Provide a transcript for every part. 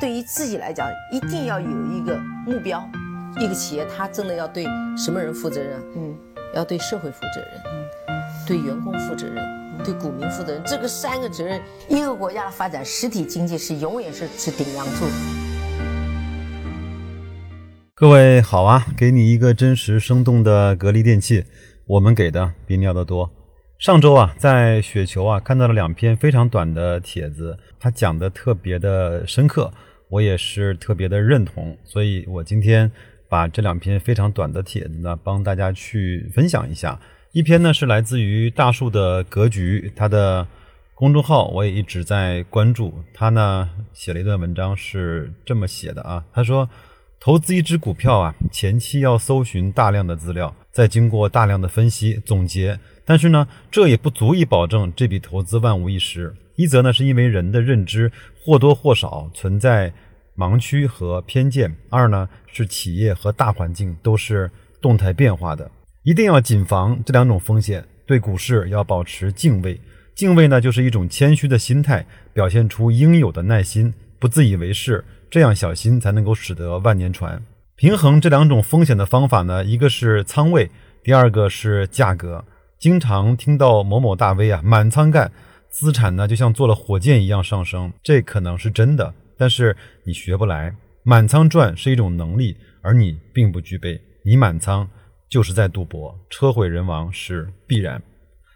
对于自己来讲，一定要有一个目标。一个企业，它真的要对什么人负责任？嗯，要对社会负责任，嗯，对员工负责任，对股民负责任。这个三个责任，一个国家的发展，实体经济是永远是是顶梁柱。各位好啊，给你一个真实生动的格力电器，我们给的比你要的多。上周啊，在雪球啊看到了两篇非常短的帖子，它讲的特别的深刻，我也是特别的认同，所以我今天。把这两篇非常短的帖子呢，帮大家去分享一下。一篇呢是来自于大树的格局，他的公众号我也一直在关注。他呢写了一段文章是这么写的啊，他说，投资一只股票啊，前期要搜寻大量的资料，再经过大量的分析总结，但是呢，这也不足以保证这笔投资万无一失。一则呢是因为人的认知或多或少存在。盲区和偏见。二呢是企业和大环境都是动态变化的，一定要谨防这两种风险。对股市要保持敬畏，敬畏呢就是一种谦虚的心态，表现出应有的耐心，不自以为是。这样小心才能够使得万年船。平衡这两种风险的方法呢，一个是仓位，第二个是价格。经常听到某某大 V 啊满仓干，资产呢就像坐了火箭一样上升，这可能是真的。但是你学不来，满仓赚是一种能力，而你并不具备。你满仓就是在赌博，车毁人亡是必然。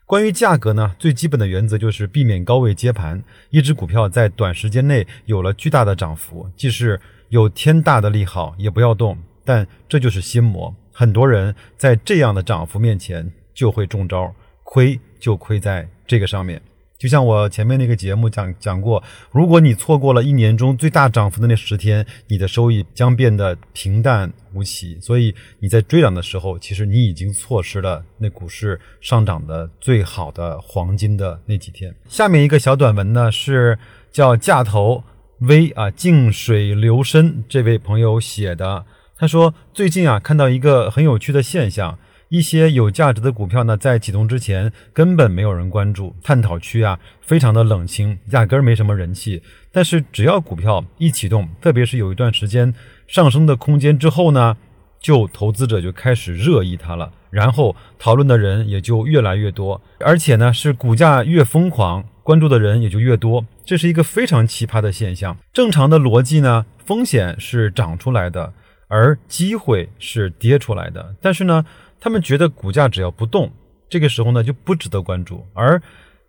关于价格呢，最基本的原则就是避免高位接盘。一只股票在短时间内有了巨大的涨幅，即使有天大的利好，也不要动。但这就是心魔，很多人在这样的涨幅面前就会中招，亏就亏在这个上面。就像我前面那个节目讲讲过，如果你错过了一年中最大涨幅的那十天，你的收益将变得平淡无奇。所以你在追涨的时候，其实你已经错失了那股市上涨的最好的黄金的那几天。下面一个小短文呢，是叫价投 V 啊，静水流深这位朋友写的。他说最近啊，看到一个很有趣的现象。一些有价值的股票呢，在启动之前根本没有人关注，探讨区啊非常的冷清，压根儿没什么人气。但是只要股票一启动，特别是有一段时间上升的空间之后呢，就投资者就开始热议它了，然后讨论的人也就越来越多，而且呢是股价越疯狂，关注的人也就越多。这是一个非常奇葩的现象。正常的逻辑呢，风险是涨出来的，而机会是跌出来的。但是呢。他们觉得股价只要不动，这个时候呢就不值得关注；而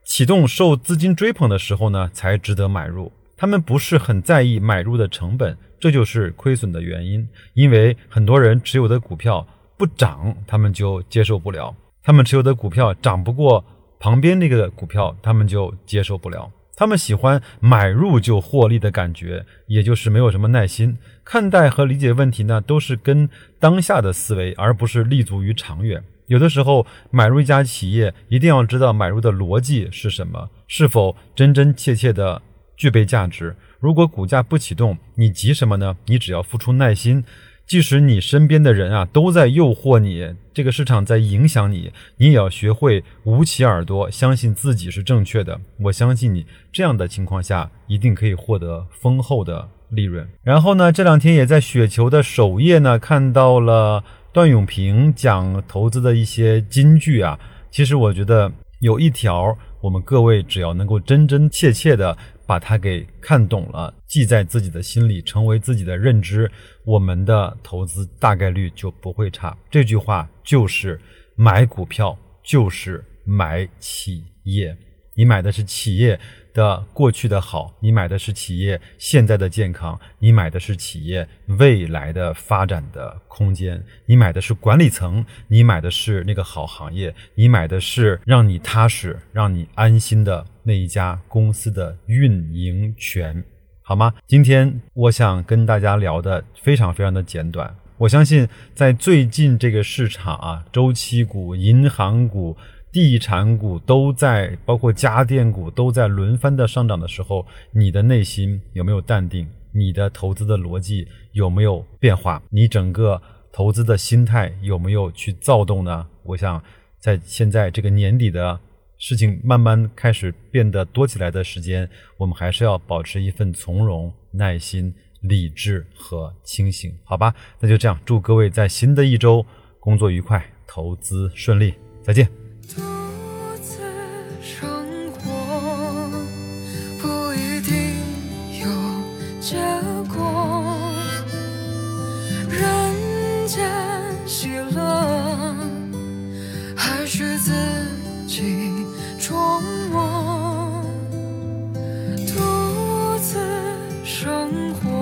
启动受资金追捧的时候呢，才值得买入。他们不是很在意买入的成本，这就是亏损的原因。因为很多人持有的股票不涨，他们就接受不了；他们持有的股票涨不过旁边那个股票，他们就接受不了。他们喜欢买入就获利的感觉，也就是没有什么耐心看待和理解问题呢，都是跟当下的思维，而不是立足于长远。有的时候买入一家企业，一定要知道买入的逻辑是什么，是否真真切切的具备价值。如果股价不启动，你急什么呢？你只要付出耐心。即使你身边的人啊都在诱惑你，这个市场在影响你，你也要学会捂起耳朵，相信自己是正确的。我相信你，这样的情况下一定可以获得丰厚的利润。然后呢，这两天也在雪球的首页呢看到了段永平讲投资的一些金句啊。其实我觉得有一条，我们各位只要能够真真切切的。把它给看懂了，记在自己的心里，成为自己的认知，我们的投资大概率就不会差。这句话就是买股票就是买企业，你买的是企业。的过去的好，你买的是企业现在的健康，你买的是企业未来的发展的空间，你买的是管理层，你买的是那个好行业，你买的是让你踏实、让你安心的那一家公司的运营权，好吗？今天我想跟大家聊的非常非常的简短，我相信在最近这个市场啊，周期股、银行股。地产股都在，包括家电股都在轮番的上涨的时候，你的内心有没有淡定？你的投资的逻辑有没有变化？你整个投资的心态有没有去躁动呢？我想，在现在这个年底的事情慢慢开始变得多起来的时间，我们还是要保持一份从容、耐心、理智和清醒，好吧？那就这样，祝各位在新的一周工作愉快，投资顺利，再见。生活